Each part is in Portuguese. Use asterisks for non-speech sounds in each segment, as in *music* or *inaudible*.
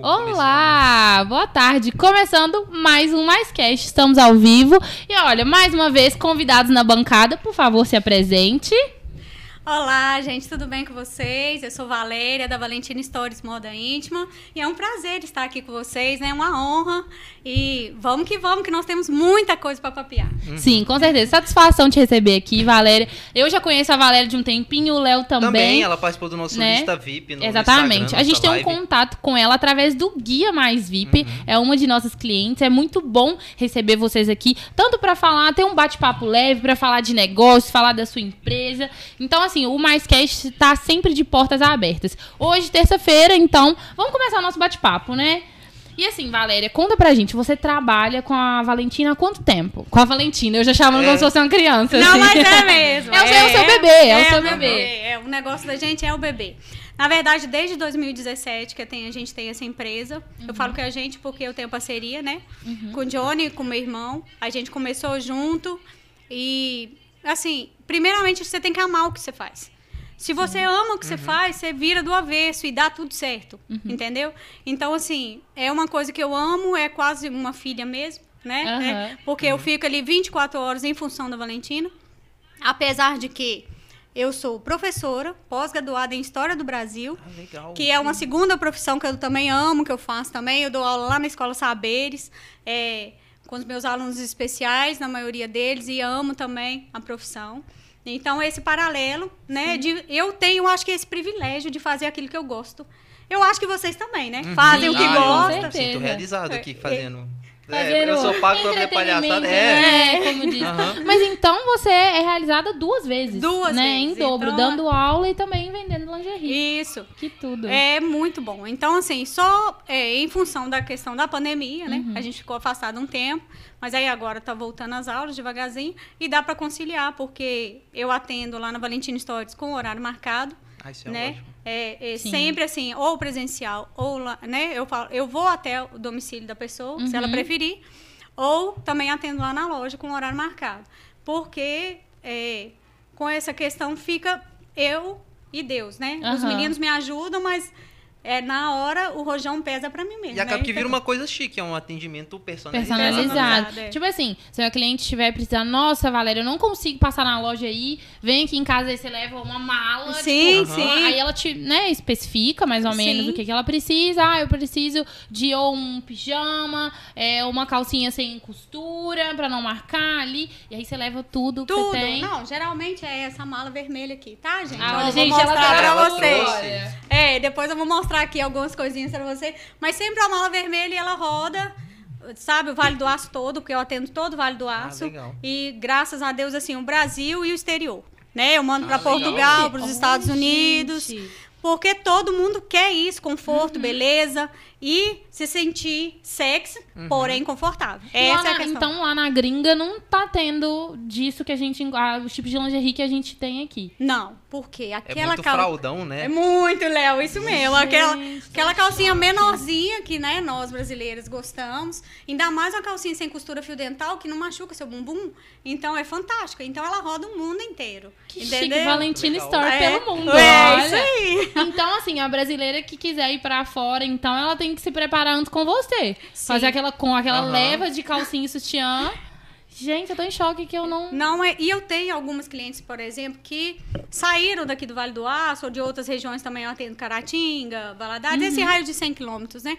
Olá, boa tarde. Começando mais um Mais Cast. Estamos ao vivo. E olha, mais uma vez, convidados na bancada, por favor, se apresente. Olá, gente, tudo bem com vocês? Eu sou Valéria, da Valentina Stories Moda Íntima, e é um prazer estar aqui com vocês, é né? uma honra. E vamos que vamos, que nós temos muita coisa para papiar. Uhum. Sim, com certeza. Satisfação te receber aqui, Valéria. Eu já conheço a Valéria de um tempinho, o Léo também. Também, ela participou do nosso né? lista VIP no Exatamente. A gente tem um contato com ela através do Guia Mais VIP, uhum. é uma de nossas clientes. É muito bom receber vocês aqui, tanto para falar, ter um bate-papo leve, para falar de negócio, falar da sua empresa. Então, assim, assim, o MaisCast está sempre de portas abertas. Hoje, terça-feira, então, vamos começar o nosso bate-papo, né? E assim, Valéria, conta pra gente, você trabalha com a Valentina há quanto tempo? Com a Valentina, eu já chamo é. como se fosse uma criança. Não, assim. mas é *laughs* mesmo. É, é, é, o seu bebê, é, é o seu bebê. bebê. É, o negócio da gente é o bebê. Na verdade, desde 2017 que a gente tem essa empresa. Uhum. Eu falo que a gente porque eu tenho parceria, né? Uhum. Com o Johnny, com meu irmão. A gente começou junto e assim, primeiramente você tem que amar o que você faz. Se você Sim. ama o que uhum. você faz, você vira do avesso e dá tudo certo, uhum. entendeu? Então, assim, é uma coisa que eu amo, é quase uma filha mesmo, né? Uhum. É, porque eu fico ali 24 horas em função da Valentina. Apesar de que eu sou professora, pós-graduada em História do Brasil, ah, que é uma segunda profissão que eu também amo, que eu faço também. Eu dou aula lá na Escola Saberes. É, com os meus alunos especiais, na maioria deles, e amo também a profissão. Então, esse paralelo, né? De, eu tenho, acho que, esse privilégio de fazer aquilo que eu gosto. Eu acho que vocês também, né? Uhum. Fazem o que ah, gostam. Eu sinto realizado aqui fazendo. É, eu sou pago pra ver palhaçada. É. é, como diz. Uhum. Mas então você é realizada duas vezes. Duas né? vezes. Em dobro, então, dando aula e também vendendo lingerie. Isso. Que tudo. É muito bom. Então, assim, só é, em função da questão da pandemia, né? Uhum. A gente ficou afastado um tempo, mas aí agora tá voltando às aulas devagarzinho e dá para conciliar, porque eu atendo lá na Valentina Stories com horário marcado. Ah, isso é né? ótimo. É, é sempre assim, ou presencial, ou né? Eu falo, eu vou até o domicílio da pessoa, uhum. se ela uhum. preferir, ou também atendo lá na loja com horário marcado. Porque é, com essa questão fica eu e Deus, né? Uhum. Os meninos me ajudam, mas é, na hora o rojão pesa para mim mesmo. E acaba né? que vira uma coisa chique, é um atendimento personalizado. Personalizado. É. Tipo assim, se o cliente estiver precisando, nossa, Valéria, eu não consigo passar na loja aí, vem aqui em casa aí você leva uma mala. Sim, tipo, sim. Aí ela te, né, especifica mais ou menos sim. o que, que ela precisa. Ah, eu preciso de ou um pijama, é, uma calcinha sem costura, pra não marcar ali. E aí você leva tudo, tudo. que você tem. Não, geralmente é essa mala vermelha aqui, tá, gente? Ah, gente, vou mostrar ela pra vocês. É, depois eu vou mostrar mostrar aqui algumas coisinhas para você. Mas sempre a mala vermelha ela roda sabe, o Vale do Aço todo, porque eu atendo todo o Vale do ah, Aço. Ah, e graças a Deus, assim, o Brasil e o exterior. Né? Eu mando ah, para Portugal, para os Estados Unidos. Gente. Porque todo mundo quer isso, conforto, uhum. beleza e se sentir sexy, uhum. porém confortável. Essa na, é a questão. Então lá na gringa não tá tendo disso que a gente. Ah, os tipos de lingerie que a gente tem aqui. Não, porque é aquela é muito cal... fraudão, né? É muito, Léo, isso mesmo. Gente, aquela aquela calcinha menorzinha que, né, nós brasileiros gostamos. Ainda mais uma calcinha sem costura fio dental que não machuca seu bumbum. Então é fantástica. Então ela roda o mundo inteiro. Que entendeu? chique, Valentina Legal. Store é, pelo mundo. É, olha. isso aí. Então, assim, a brasileira que quiser ir para fora, então ela tem que se preparar antes com você. Sim. Fazer aquela com aquela uhum. leva de calcinha e sutiã. Gente, eu tô em choque que eu não. Não é. E eu tenho algumas clientes, por exemplo, que saíram daqui do Vale do Aço ou de outras regiões também. Eu atendo Caratinga, Valadares, uhum. esse raio de 100 quilômetros, né?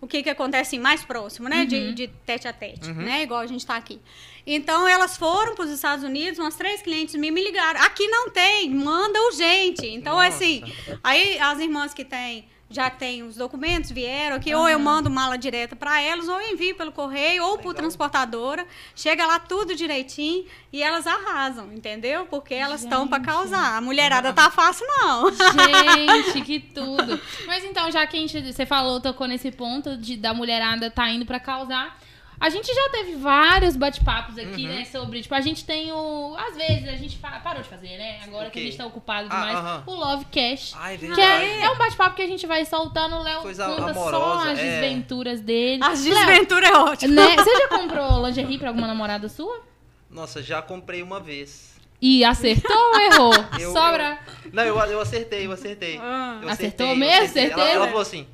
O que, que acontece mais próximo, né? Uhum. De, de tete a tete, uhum. né? Igual a gente tá aqui. Então, elas foram para os Estados Unidos, umas três clientes me, me ligaram. Aqui não tem, manda urgente. Então, Nossa. assim, aí as irmãs que têm já tem os documentos, vieram aqui, uhum. ou eu mando mala direta para elas, ou eu envio pelo correio, ou Legal. por transportadora. Chega lá tudo direitinho e elas arrasam, entendeu? Porque elas estão para causar. A mulherada tá fácil, não. Gente, que *laughs* tudo. Mas então, já que a gente, você falou, tocou nesse ponto de da mulherada tá indo para causar. A gente já teve vários bate-papos aqui, uhum. né? Sobre, tipo, a gente tem o. Às vezes a gente parou de fazer, né? Agora que a gente tá ocupado ah, demais. Ah, uh -huh. O Love Cash. Ai, que é, é um bate-papo que a gente vai soltando. O Léo conta amorosa, só as é. desventuras dele. As desventuras é ótimo. Né? Você já comprou lingerie pra alguma namorada sua? Nossa, já comprei uma vez. E acertou ou errou? Eu, Sobra. Eu, não, eu, eu acertei, eu acertei. Ah, eu acertei, acertou mesmo? Certeza? Ela, ela falou assim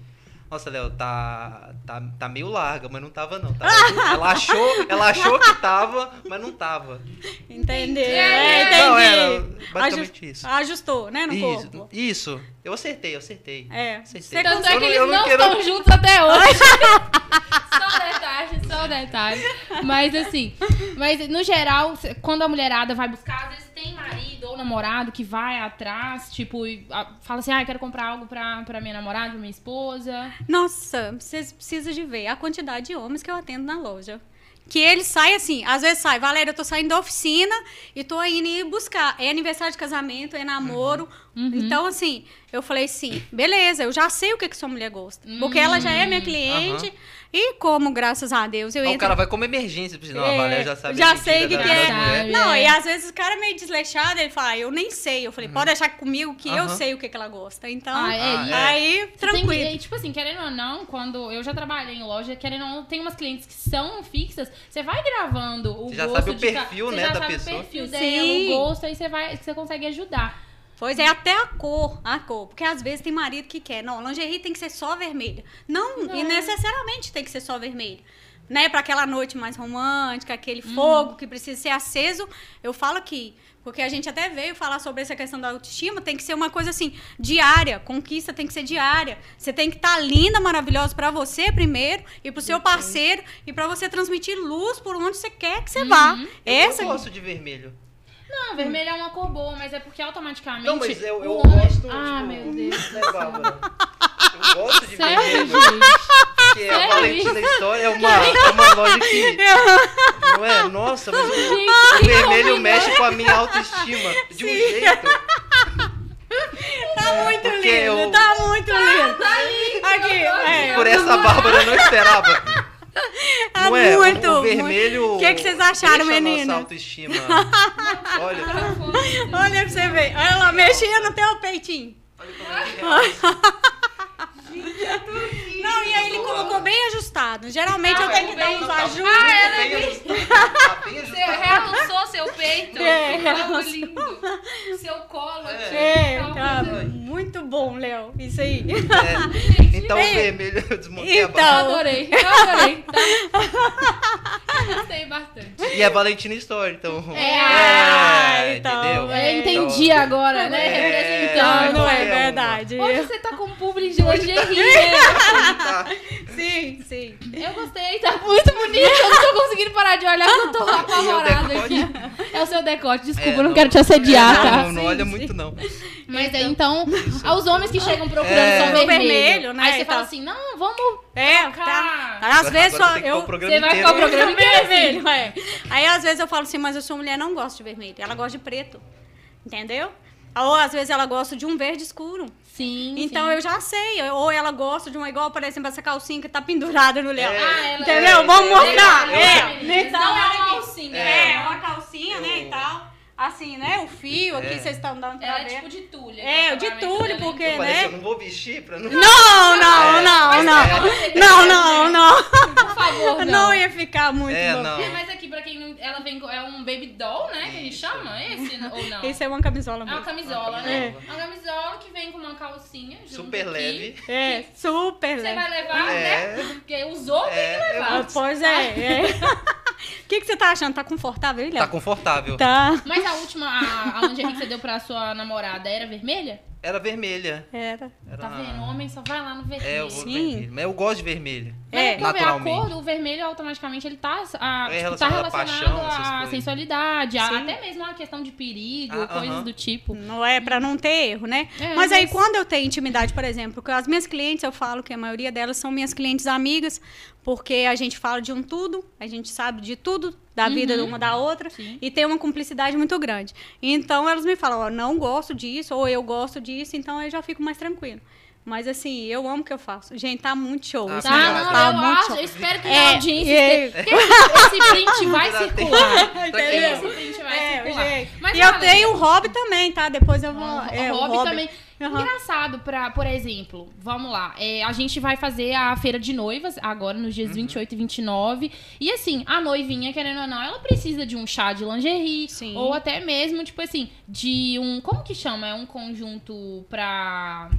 Nossa, Léo, tá, tá, tá meio larga, mas não tava não. Tava, ela, achou, ela achou que tava, mas não tava. Entendeu? É, entendi. Não, era basicamente isso. Ajustou, né, no Isso, corpo. isso. Eu acertei, eu acertei. É. Acertei. Você Tanto é que não- eles eu não, quero- estão juntos até hoje. *laughs* só detalhe, só detalhe. Mas assim, mas no geral, quando a mulherada vai buscar, às vezes tem marido ou namorado que vai atrás, tipo, e, a- fala assim, ah, eu quero comprar algo pra, pra minha namorada, pra minha esposa. Nossa, vocês precisam de ver a quantidade de homens que eu atendo na loja. Que eles saem assim, às vezes sai, Valéria, eu tô saindo da oficina e tô indo ir buscar. É aniversário de casamento, é namoro. Uhum. Então, assim, eu falei assim, beleza, eu já sei o que, que sua mulher gosta. Porque ela já é minha cliente. E como, graças a Deus, eu Aí o entro cara vai como emergência. Não, a É, Valéria já sabe. já a sei medida que da- que é. da. Sabe, Não, é. e às vezes o cara é meio desleixado, ele fala, ah, eu nem sei. Eu falei, pode deixar comigo que eu Uhum. Sei o que, que ela gosta. Então, Ah, é, Ah, é. aí, Você tem tranquilo. que- tipo assim, querendo ou não, quando eu já trabalhei em loja, querendo ou não, tem umas clientes que são fixas, você vai gravando o Você já gosto sabe o de ca- perfil, você né, já da sabe pessoa. o perfil Sim. dela, o gosto, aí você vai, você consegue ajudar. Pois é, até a cor, a cor. Porque às vezes tem marido que quer, não, lingerie tem que ser só vermelha. Não, Não. e necessariamente tem que ser só vermelha. Né, para aquela noite mais romântica, aquele Uhum. fogo que precisa ser aceso, eu falo aqui. Porque a gente até veio falar sobre essa questão da autoestima, tem que ser uma coisa assim, diária, conquista tem que ser diária. Você tem que estar linda, maravilhosa para você primeiro e pro seu parceiro e para você transmitir luz por onde você quer que você vá. Uhum. Essa Eu gosto de vermelho. Não, vermelho é uma cor boa, mas é porque automaticamente. Não, mas eu, eu o homem- gosto. Ah, tipo, meu Deus. Né, Bárbara? Eu gosto de Sério, vermelho. gente? Porque a Sério Valentina História é uma, é uma loja que. Não é? Nossa, mas o, Gente, o vermelho mexe com a minha autoestima. De um jeito. Tá muito Porque lindo, eu- tá muito lindo. Tá lindo, Aqui, é. Por essa Bárbara eu não esperava. *laughs* Ah, Não é? O- muito, o, vermelho. O que, que vocês acharam? Nossa autoestima. *laughs* Olha. Olha pra você ver. Olha lá, mexia no teu peitinho. Olha como é que é. Não, e aí ele colocou bem ajustado. Geralmente eu Ah, tenho é que dar uns Ah, ajustes. ela Bem é bem- ajustado. *laughs* Tá Você realçou seu peito. É, realçou. lindo. Seu colo aqui. É, Tá tá muito bom, Léo. Isso aí. É. Então o vermelho *laughs* eu desmontei a Então. Eu Bárbara. adorei, eu adorei. Tá? Eu gostei bastante. E é Valentina Story, então. É, ah, então, entendeu? é. Eu entendi agora, né? É, Representando. Não, não é uma. verdade. Hoje você tá com publi de lingerie, né? *laughs* Tá. Sim, sim. Eu gostei, tá muito bonito. Eu não tô conseguindo parar de olhar, eu tô apavorada decote? aqui. É o seu decote, desculpa, É, eu não, quero te assediar, não, tá? Não, não olha muito, não. Mas aí, então, os homens que chegam procurando É. são O vermelho. vermelho, né, Aí você e fala tal. assim, não, vamos É, tá. Às vezes só eu. Você vai ficar o programa inteiro vermelho, é. Aí às vezes eu falo assim, mas a sua mulher não gosta de vermelho, ela gosta de preto. Entendeu? Ou às vezes ela gosta de um verde escuro. Sim, Então sim. eu já sei. Ou ela gosta de uma igual, por exemplo, essa calcinha que tá pendurada no leão. É. Ah, ela- Entendeu? É, Vamos é, mostrar. é, É, é, então, não é uma aqui. alcinha, É, é. uma calcinha, né, e tal. Assim, né? O fio aqui, É. vocês estão dando pra Ela é ver. tipo de tulha. É, o de tulha, porque, Eu falei né? eu não vou vestir pra não... Não, não, É, não, mas não. é. Não, não, não. Por favor, *laughs* não. Não ia ficar muito É, bom. não. É, mas aqui, pra quem não. Ela vem com. É um baby doll, né? Que a gente chama esse? Ou não? *laughs* Isso é uma camisola É uma mesmo. camisola, É. né? Uma camisola que vem com uma calcinha. junto Super aqui. leve. É, super Você leve. vai levar, É. né? Porque usou, tem É, que levar. Ah, Pois é. é. *laughs* O *laughs* que, que você tá achando? Tá confortável, Léo? Tá confortável. Tá. Mas a última, a, a lingerie que você deu pra sua namorada era vermelha? Era vermelha. Era. Era... Tá vendo? O homem só vai lá no vermelho. É, eu vou Sim. vermelho. Mas eu gosto de vermelho. Mas É, é, porque a naturalmente. cor do vermelho, automaticamente, ele tá, a, É tipo, tá relacionado à relacionado paixão, sensualidade, a- até mesmo a questão de perigo, Ah, coisas aham. do tipo. Não é pra não ter erro, né? É, mas, aí, mas- quando eu tenho intimidade, por exemplo, com as minhas clientes, eu falo que a maioria delas são minhas clientes amigas, porque a gente fala de um tudo, a gente sabe de tudo da vida de uma da outra Sim. e tem uma cumplicidade muito grande. Então elas me falam, ó, não gosto disso, ou eu gosto disso, então eu já fico mais tranquilo. Mas assim, eu amo o que eu faço. Gente, tá muito show. Ah, Tá, não, tá eu muito acho, show. eu espero que É, audiência é. esteja- porque esse print *laughs* vai circular. Entendeu? Esse print vai É, circular. Mas e eu tenho o hobby também, tá? Depois eu vou. O é, o hobby também. Aham. Engraçado, pra, por exemplo, vamos lá. é, a gente vai fazer a feira de noivas agora, nos Uhum. dias 28 e 29. E assim, a noivinha, querendo ou não, ela precisa de um chá de lingerie. Sim. Ou até mesmo, tipo assim, de um. Como que chama? É um conjunto pra.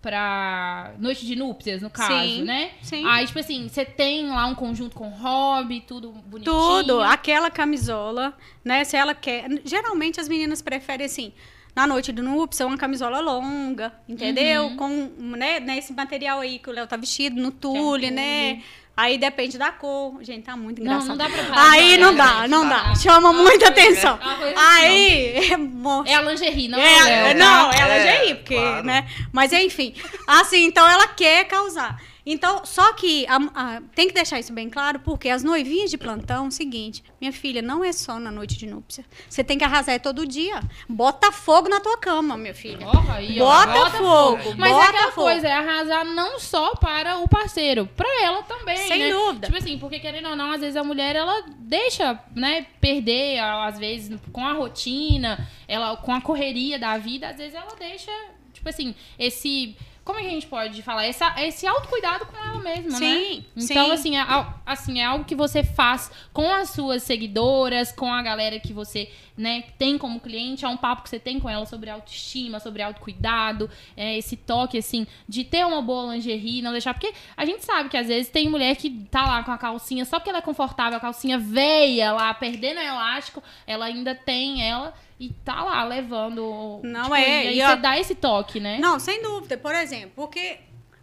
Pra noite de núpcias, no caso, Sim, né? sim. Aí, tipo assim, você tem lá um conjunto com hobby, tudo bonitinho. Tudo, aquela camisola, né? Se ela quer. Geralmente as meninas preferem assim. Na noite do núpcia, uma camisola longa, entendeu? Uhum. Com né, nesse material aí que o Léo tá vestido, no tule, tule. né? Aí depende da cor. Gente, tá muito Não, engraçado. não dá pra falar Aí não olhar, dá, não dá. Chama muita atenção. é Aí, é, mo- É a lingerie, não é, é, o Léo, é, não, ela É, ia, porque, claro. né? Mas enfim, assim, então ela quer causar. Então, só que a- a- tem que deixar isso bem claro, porque as noivinhas de plantão, é o seguinte, minha filha, não é só na noite de núpcia. Você tem que arrasar todo dia. Bota fogo na tua cama, minha filha. Ó, aí, ó, Bota fogo, Mas bota é aquela fogo. coisa, é arrasar não só para o parceiro, para ela também, Sem né? dúvida. Tipo assim, porque querendo ou não, às vezes a mulher, ela deixa, né, perder, às vezes, com a rotina, ela com a correria da vida, às vezes ela deixa, tipo assim, esse... Como é que a gente pode falar? Essa, esse autocuidado com ela mesma, Sim, né? Então, sim. assim, é, assim, é algo que você faz com as suas seguidoras, com a galera que você, né, tem como cliente, é um papo que você tem com ela sobre autoestima, sobre autocuidado, é, esse toque, assim, de ter uma boa lingerie, não deixar. Porque a gente sabe que às vezes tem mulher que tá lá com a calcinha, só porque ela é confortável, a calcinha veia lá, perdendo o elástico, ela ainda tem ela e tá lá levando. Não tipo, é, E aí e você ó- dá esse toque, né? Não, sem dúvida. Por exemplo, porque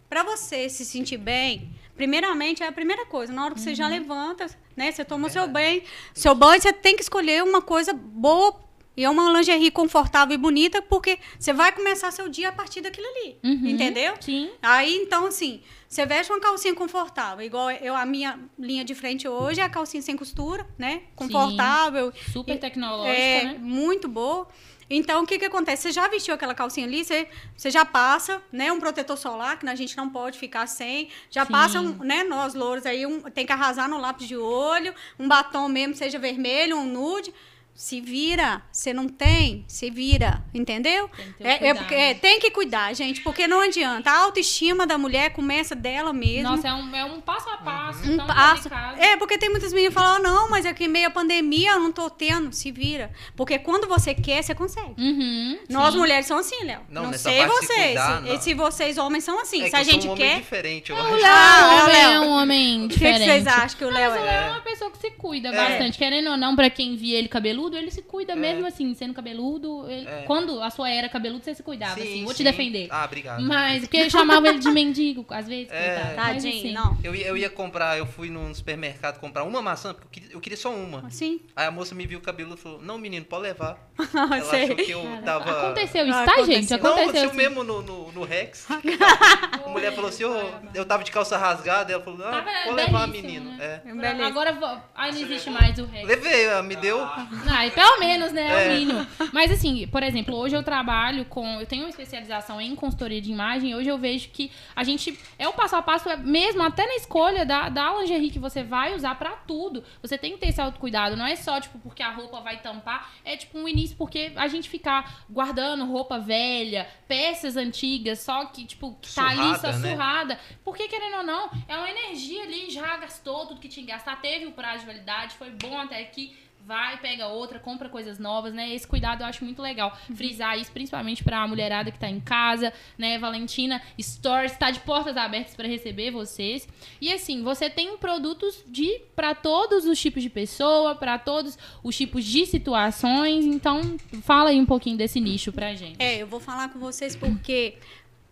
para você se sentir bem, primeiramente é a primeira coisa. Na hora que você Uhum. já levanta, né? Você toma o seu banho. Seu banho, você tem que escolher uma coisa boa e é uma lingerie confortável e bonita, porque você vai começar seu dia a partir daquilo ali. Uhum. Entendeu? Sim. Aí, então, assim, você veste uma calcinha confortável, igual eu, a minha linha de frente hoje é a calcinha sem costura, né? Confortável. Super E- tecnológica, é, né? muito boa. Então, o que que acontece? Você já vestiu aquela calcinha ali, você, você já passa, né? Um protetor solar, que a gente não pode ficar sem. Já Sim. passa, um, né? Nós, louros, aí um, tem que arrasar no lápis de olho, um batom mesmo, seja vermelho, um nude. Se vira, você não tem, se vira, entendeu? Tem que É, é é, tem que cuidar, gente, porque não adianta. A autoestima da mulher começa dela mesma. Nossa, é um, é um passo a passo. Um tão passo. delicado. É, porque tem muitas meninas que falam, "Ah, não, mas é que meio a pandemia eu não tô tendo. Se vira. Porque quando você quer, você consegue. Uhum, Nós sim. mulheres são assim, Léo. Não, Não, sei de se vocês. cuidar, se, não. se vocês homens são assim. É se que a eu sou gente um homem quer. diferente, eu O acho. Léo Ah, é o é Léo. um homem O que, diferente. que vocês acham que o Léo Mas o é? Léo é uma pessoa que se cuida É. bastante. Querendo ou não, pra quem via ele cabeludo, ele se cuida mesmo assim, sendo cabeludo. ele- É. Quando a sua era cabeludo, você se cuidava, assim. Vou te sim. defender. Ah, obrigado. Mas, porque ele chamava ele de mendigo, às vezes, É. Tadinho, assim, não. Eu, ia- eu ia comprar, eu fui num supermercado comprar uma maçã, porque eu queria, eu queria só uma. Assim? Aí a moça me viu o cabelo e falou, não, menino, pode levar. *laughs* Ela Sei. achou que eu Cara, tava... Aconteceu isso, Ah, tá, aconteceu. gente? Não, Aconteceu aconteceu assim. mesmo no, no, no Rex. *laughs* A mulher falou assim, ô, eu tava de calça rasgada, ela falou, ah, pode levar, menino. né? É. Beleza. Agora, aí não existe mais o resto. Levei, ela me deu. Ah, e pelo menos, né? É o É. mínimo. Mas assim, por exemplo, hoje eu trabalho com. Eu tenho uma especialização em consultoria de imagem. Hoje eu vejo que a gente. É o passo a passo, é mesmo até na escolha da, da lingerie que você vai usar pra tudo. Você tem que ter esse autocuidado. Não é só, tipo, porque a roupa vai tampar. É tipo um início, porque a gente ficar guardando roupa velha, peças antigas, só que, tipo, que tá ali só Surrada, né? surrada. Porque, querendo ou não, é uma energia ali, já gastou tudo que tinha que gastar, teve o prazo de validade, foi bom até aqui. Vai, pega outra, compra coisas novas, né? Esse cuidado eu acho muito legal. Frisar isso, principalmente pra mulherada que tá em casa, né? Valentina Stores tá de portas abertas para receber vocês. E assim, você tem produtos de para todos os tipos de pessoa, pra todos os tipos de situações. Então, fala aí um pouquinho desse nicho pra gente. É, eu vou falar com vocês porque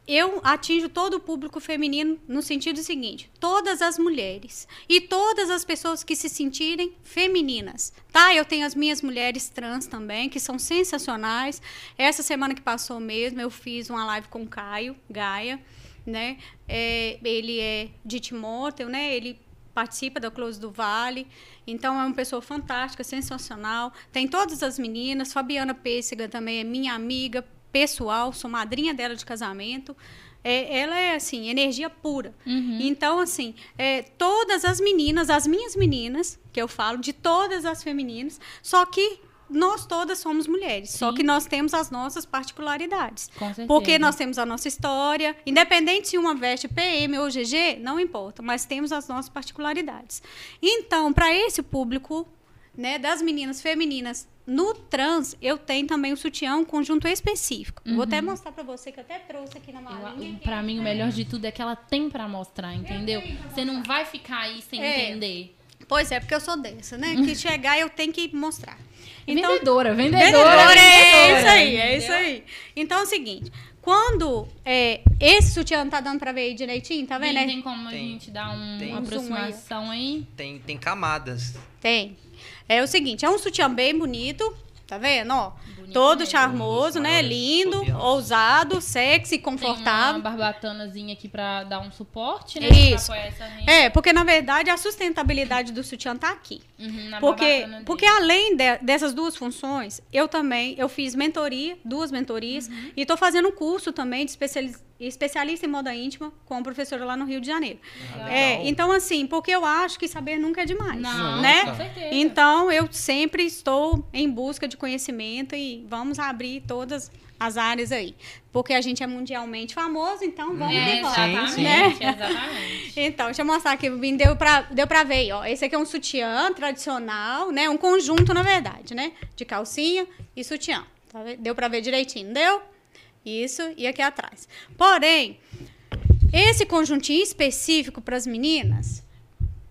eu atinjo todo o público feminino no sentido seguinte: todas as mulheres e todas as pessoas que se sentirem femininas, tá? Eu tenho as minhas mulheres trans também, que são sensacionais. Essa semana que passou mesmo, eu fiz uma live com o Caio Gaia, né? É, ele é de Timóteo, né? Ele participa da Close do Vale. Então, é uma pessoa fantástica, sensacional. Tem todas as meninas. Fabiana Pêssega também é minha amiga pessoal, sou madrinha dela de casamento. É, ela é, assim, energia pura. Uhum. Então, assim, é, todas as meninas, as minhas meninas, que eu falo, de todas as femininas, só que nós todas somos mulheres, só Sim. que nós temos as nossas particularidades. Com certeza. Porque nós temos a nossa história, independente se uma veste PM ou GG, não importa, mas temos as nossas particularidades. Então, para esse público, né, das meninas femininas no trans, eu tenho também o sutiã, um conjunto específico. Vou até mostrar pra você que eu até trouxe aqui na malinha. Eu, pra mim, o melhor de tudo é que ela tem pra mostrar, entendeu? Você não vai ficar aí sem É. entender. Pois é, porque eu sou dessa, né? Que *laughs* chegar eu tenho que mostrar. vendedora, vendedora. Vendedora, é isso aí, é isso aí. Então é o seguinte, quando é, esse sutiã não tá dando pra ver aí direitinho, tá vendo? Tem, né? tem como a Tem. gente dar um- Tem. uma Um aproximação aí? Tem, tem camadas. Tem. É o seguinte, é um sutiã bem bonito, tá vendo? Ó, Bonito todo mesmo. charmoso, né? Lindo, ousado, sexy, Tem uma confortável. barbatanazinha aqui pra dar um suporte, né? Isso. É, porque na verdade a sustentabilidade do sutiã tá aqui. Uhum, na Porque, porque além de- dessas duas funções, eu também eu fiz mentoria, duas mentorias, Uhum. e estou fazendo um curso também de especiali- especialista em moda íntima com a professora lá no Rio de Janeiro. Legal. É, então assim, porque eu acho que saber nunca é demais, Não, né? com certeza. Então eu sempre estou em busca de conhecimento e vamos abrir todas as áreas aí, porque a gente é mundialmente famoso, então vamos É, levar, exatamente, né? exatamente. Então, deixa eu mostrar aqui. Deu pra, deu pra ver, aí, ó. Esse aqui é um sutiã tradicional, né? Um conjunto, na verdade, né? De calcinha e sutiã. Tá? Deu pra ver direitinho, não deu? Isso, e aqui atrás. Porém, esse conjuntinho específico para as meninas,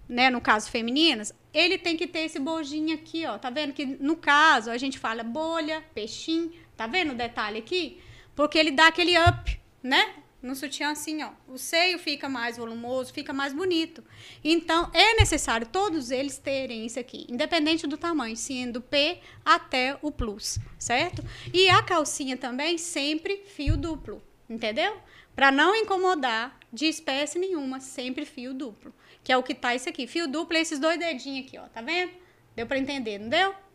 né? No caso, femininas, ele tem que ter esse bojinho aqui, ó. Tá vendo que no caso a gente fala bolha, peixinho. Tá vendo o detalhe aqui? Porque ele dá aquele up, né? No sutiã assim, ó. O seio fica mais volumoso, fica mais bonito. Então, é necessário todos eles terem isso aqui, independente do tamanho, sendo P até o plus, certo? E a calcinha também sempre fio duplo, entendeu? Para não incomodar de espécie nenhuma, sempre fio duplo. Que é o que tá isso aqui. Fio duplo é esses dois dedinhos aqui, ó. Tá vendo? Deu para entender, não deu? *laughs*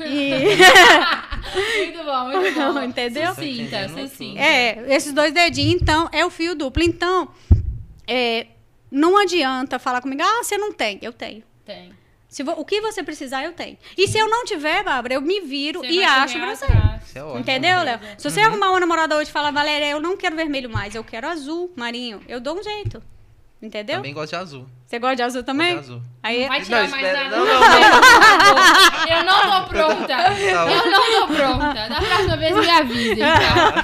E... *laughs* Muito bom, muito bom. *laughs* Entendeu? Sucinta, Entendendo sucinta. É, esses dois dedinhos, então, é o fio duplo. Então, é, não adianta falar comigo, ah, você não tem. Eu tenho. Tem. Se vo- o que você precisar, eu tenho. E se eu não tiver, Bárbara, eu me viro Você e acho pra você. é ótimo. Entendeu, Léo? Uhum. Se você arrumar uma namorada hoje e falar, Valéria, eu não quero vermelho mais, eu quero azul, marinho, eu dou um jeito. Entendeu? Também gosto de azul. Você gosta de azul também? Gosto de azul. Aí, Não vai Não, tirar mais espera- nada. *laughs* não, Não, não, Eu não tô pronta. Tá Eu não tô pronta. Da próxima vez me avisem, tá?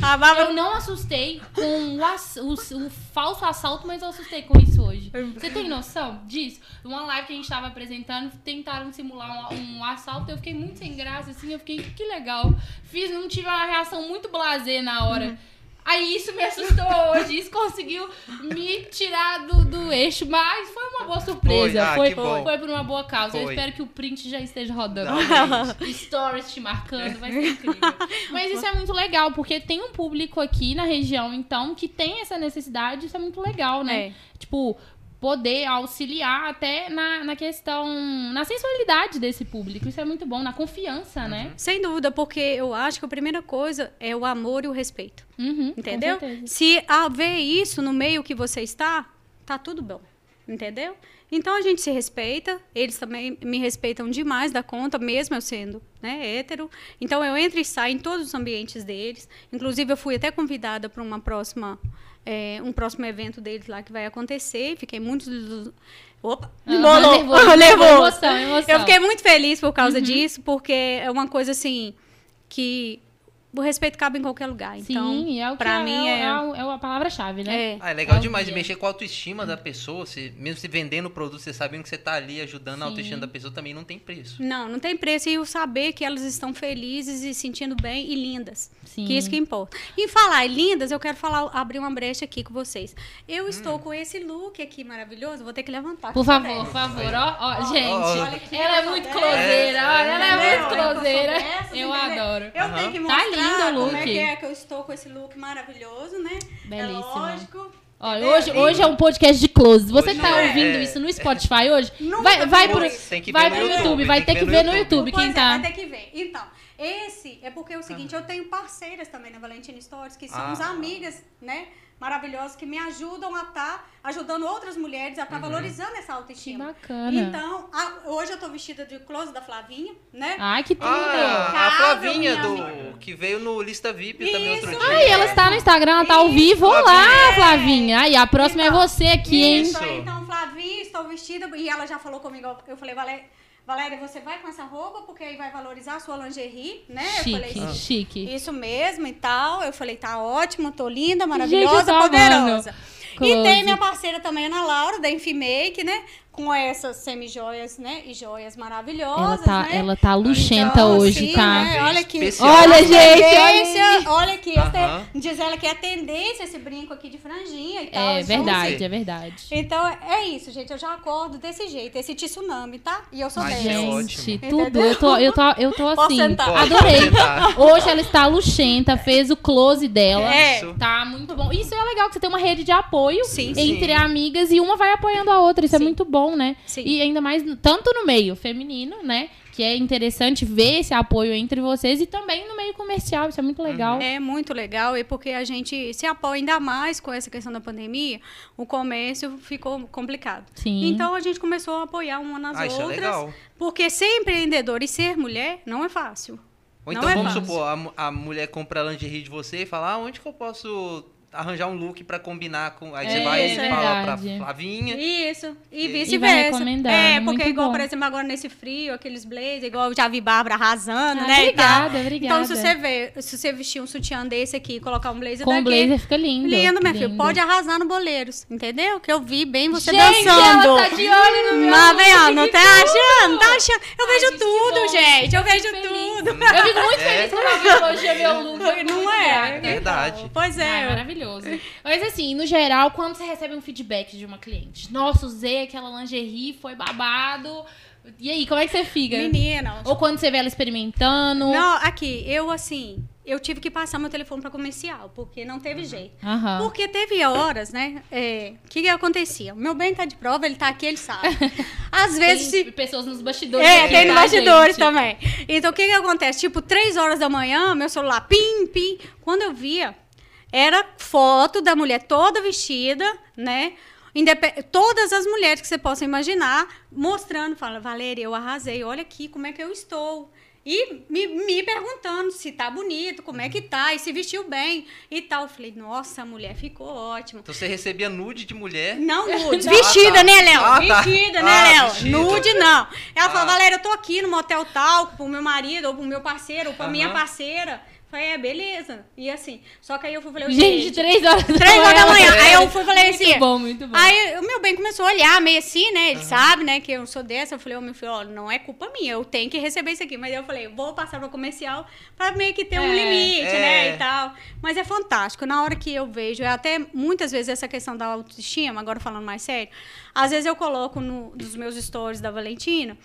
a Bárbara Eu não assustei com o, ass- o- o falso assalto, mas eu assustei com isso hoje. Você tem noção disso? Uma live que a gente tava apresentando, tentaram simular um, um assalto, eu fiquei muito sem graça, assim, eu fiquei, que legal. Fiz, não tive uma reação muito blasé na hora. Uhum. Aí isso me assustou hoje, isso conseguiu me tirar do, do eixo, mas foi uma boa surpresa. Foi, ah, foi, foi por uma boa causa. Eu Foi. espero que o print já esteja rodando. Não, *laughs* Stories te marcando, vai ser incrível. Mas isso é muito legal, porque tem um público aqui na região, então, que tem essa necessidade, isso é muito legal, né? É. Tipo, poder auxiliar até na, na questão, na sensualidade desse público. Isso é muito bom, na confiança, né? Sem dúvida, porque eu acho que a primeira coisa é o amor e o respeito. Uhum, Entendeu? Se haver isso no meio que você está, tá tudo bom. Entendeu? Então a gente se respeita, eles também me respeitam demais da conta, mesmo eu sendo né, hétero. Então eu entro e saio em todos os ambientes deles. Inclusive, eu fui até convidada para uma próxima. É, um próximo evento deles lá que vai acontecer. Fiquei muito. Opa! Ah, embolou, nervoso, *laughs* levou. emoção, emoção. Eu fiquei muito feliz por Uhum. causa disso, porque é uma coisa assim que o respeito cabe em qualquer lugar. Então, Sim, é o que pra é, mim é, é, é o- é a palavra-chave, né? é. Ah, é legal É demais de guia. mexer com a autoestima da pessoa. Se, mesmo se vendendo o produto, você sabendo que você tá ali ajudando a Sim. autoestima da pessoa, também não tem preço. Não, não tem preço. E o saber que elas estão felizes e sentindo bem e lindas. Sim. Que isso que importa. E falar em lindas, eu quero falar, abrir uma brecha aqui com vocês. Eu Hum. estou com esse look aqui maravilhoso. Vou ter que levantar. Por favor, por favor. Ó, ó, gente. olha aqui, ela é ó, muito é, closeira, olha, ela é muito closeira. Eu adoro. Eu tenho que Tá mostrar lindo o como look. é que é que eu estou com esse look maravilhoso, né? Belíssima. É lógico. Olha, entendeu? hoje, hoje é um podcast de close. Você que Hoje tá é. ouvindo isso no Spotify hoje, Nunca vai, vai pro, que vai pro YouTube, YouTube, vai ter que ver no YouTube quem é, tá. vai ter que ver. Então, esse é porque é o seguinte, eu tenho parceiras também na Valentina Stories, que somos Ah. amigas, né? Maravilhosas, que me ajudam a estar ajudando outras mulheres a Uhum. estar valorizando essa Que autoestima. bacana. Então, a- hoje eu tô vestida de close da Flavinha, né? Ai, que tudo. Ah, a Flavinha do amiga. Que veio no Lista VIP também outro Isso. dia. Ai, ela está no Instagram, ela tá ao vivo. Olá, Flavinha. Flavinha. Aí, a próxima Então, é você aqui, hein? Isso, Isso. então, Flavinha, estou vestida. E ela já falou comigo, eu falei, Valéria, Valéria, você vai com essa roupa porque aí vai valorizar a sua lingerie, né? Eu Chique, falei, "Sim." chique. Isso mesmo e tal. Eu falei, tá ótimo, tô linda, Gente, maravilhosa, eu amando. poderosa. E Close. tem minha parceira também, Ana Laura, da Infimake, né? Com essas semi-joias, né? E joias Ela maravilhosas, tá, né? ela tá luxenta Então, hoje, assim, tá? né, Olha aqui. Especial. Olha, gente, olha olha aqui. te- Aham. Diz ela que é a tendência esse brinco aqui de franjinha e tal. É verdade, você. é verdade. Então, é isso, gente. Eu já acordo desse jeito, esse tsunami, tá? E eu sou Mas dessa. é Gente, ótimo. tudo. Entendeu? Eu tô, eu tô, eu tô assim. Adorei. Hoje ela está luxenta, fez o close dela. É. Tá muito bom. Isso é legal, que você tem uma rede de apoio Sim, entre sim. amigas e uma vai apoiando a outra. Isso é Sim. muito bom, né? Sim. E ainda mais, tanto no meio feminino, né? Que é interessante ver esse apoio entre vocês e também no meio comercial. Isso é muito legal. É muito legal, e porque a gente se apoia ainda mais com essa questão da pandemia, o comércio ficou complicado. Sim. Então a gente começou a apoiar uma nas Ah, isso é outras. legal. Porque ser empreendedor e ser mulher não é fácil. Ou Não então é vamos fácil. supor, a, a mulher compra a lingerie de você e fala, ah, onde que eu posso arranjar um look pra combinar com. Aí você É, vai e é fala pra. Flavinha. Isso, e vice-versa. É, muito porque igual, bom. por exemplo, agora nesse frio, aqueles blazers, igual eu já vi Bárbara arrasando, Ah, né? e tal. obrigada, obrigada. Então, se você ver, se você vestir um sutiã desse aqui e colocar um blazer Com daqui, blazer fica lindo. lindo, minha filha. Pode arrasar no Boleiros, entendeu? Que eu vi bem você Gente, dançando. ela tá de olho no meu Mas vem, ó, não tá tudo! achando? Tá achando? Eu Ai, vejo tudo, gente. Eu vejo Feliz. Tudo. Eu fico muito É. feliz quando alguém elogia meu look. eu fico Não é? grata. Verdade. Pois Ah, é. é maravilhoso. Mas assim, no geral, quando você recebe um feedback de uma cliente, nossa, usei aquela lingerie, foi babado. E aí, como é que você fica? Menina. Ou quando você vê ela experimentando. Não, aqui, eu assim, eu tive que passar meu telefone para comercial, porque não teve jeito. Aham. Porque teve horas, né? é, O que, que acontecia? Meu bem tá de prova, ele tá aqui, ele sabe. *laughs* Às vezes. Tem pessoas nos bastidores. É, tem tá, bastidores gente? também. Então, o que que acontece? Tipo, três horas da manhã, meu celular, pim, pim. Quando eu via, era foto da mulher toda vestida, né? Todas as mulheres que você possa imaginar, mostrando, fala, Valéria, eu arrasei, olha aqui como é que eu estou. E me, me perguntando se tá bonito, como é que tá, e se vestiu bem e tal. Eu falei, nossa, a mulher ficou ótima. Então você recebia nude de mulher. Não *laughs* nude. Não. Vestida, Ah, tá. né, Léo? Ah, tá. Vestida, Ah, né, Léo? vestida. Nude, não. Ela Ah. falou, Valéria, eu tô aqui no motel tal, pro meu marido, ou pro meu parceiro, ou pra minha Aham. parceira. Falei, é, beleza. E assim, só que aí eu fui falei, Gente, três horas da três horas da manhã. Aí eu fui falei Muito assim. bom, muito bom. Aí o meu bem começou a olhar meio assim, né? Ele sabe, né, que eu sou dessa. Eu falei, ô meu filho, ó, não é culpa minha, eu tenho que receber isso aqui. Mas eu falei, vou passar pro comercial pra meio que ter um É. limite, É. né? E tal. Mas é fantástico. Na hora que eu vejo, é até muitas vezes essa questão da autoestima, agora falando mais sério, às vezes eu coloco no, nos meus stories da Valentina.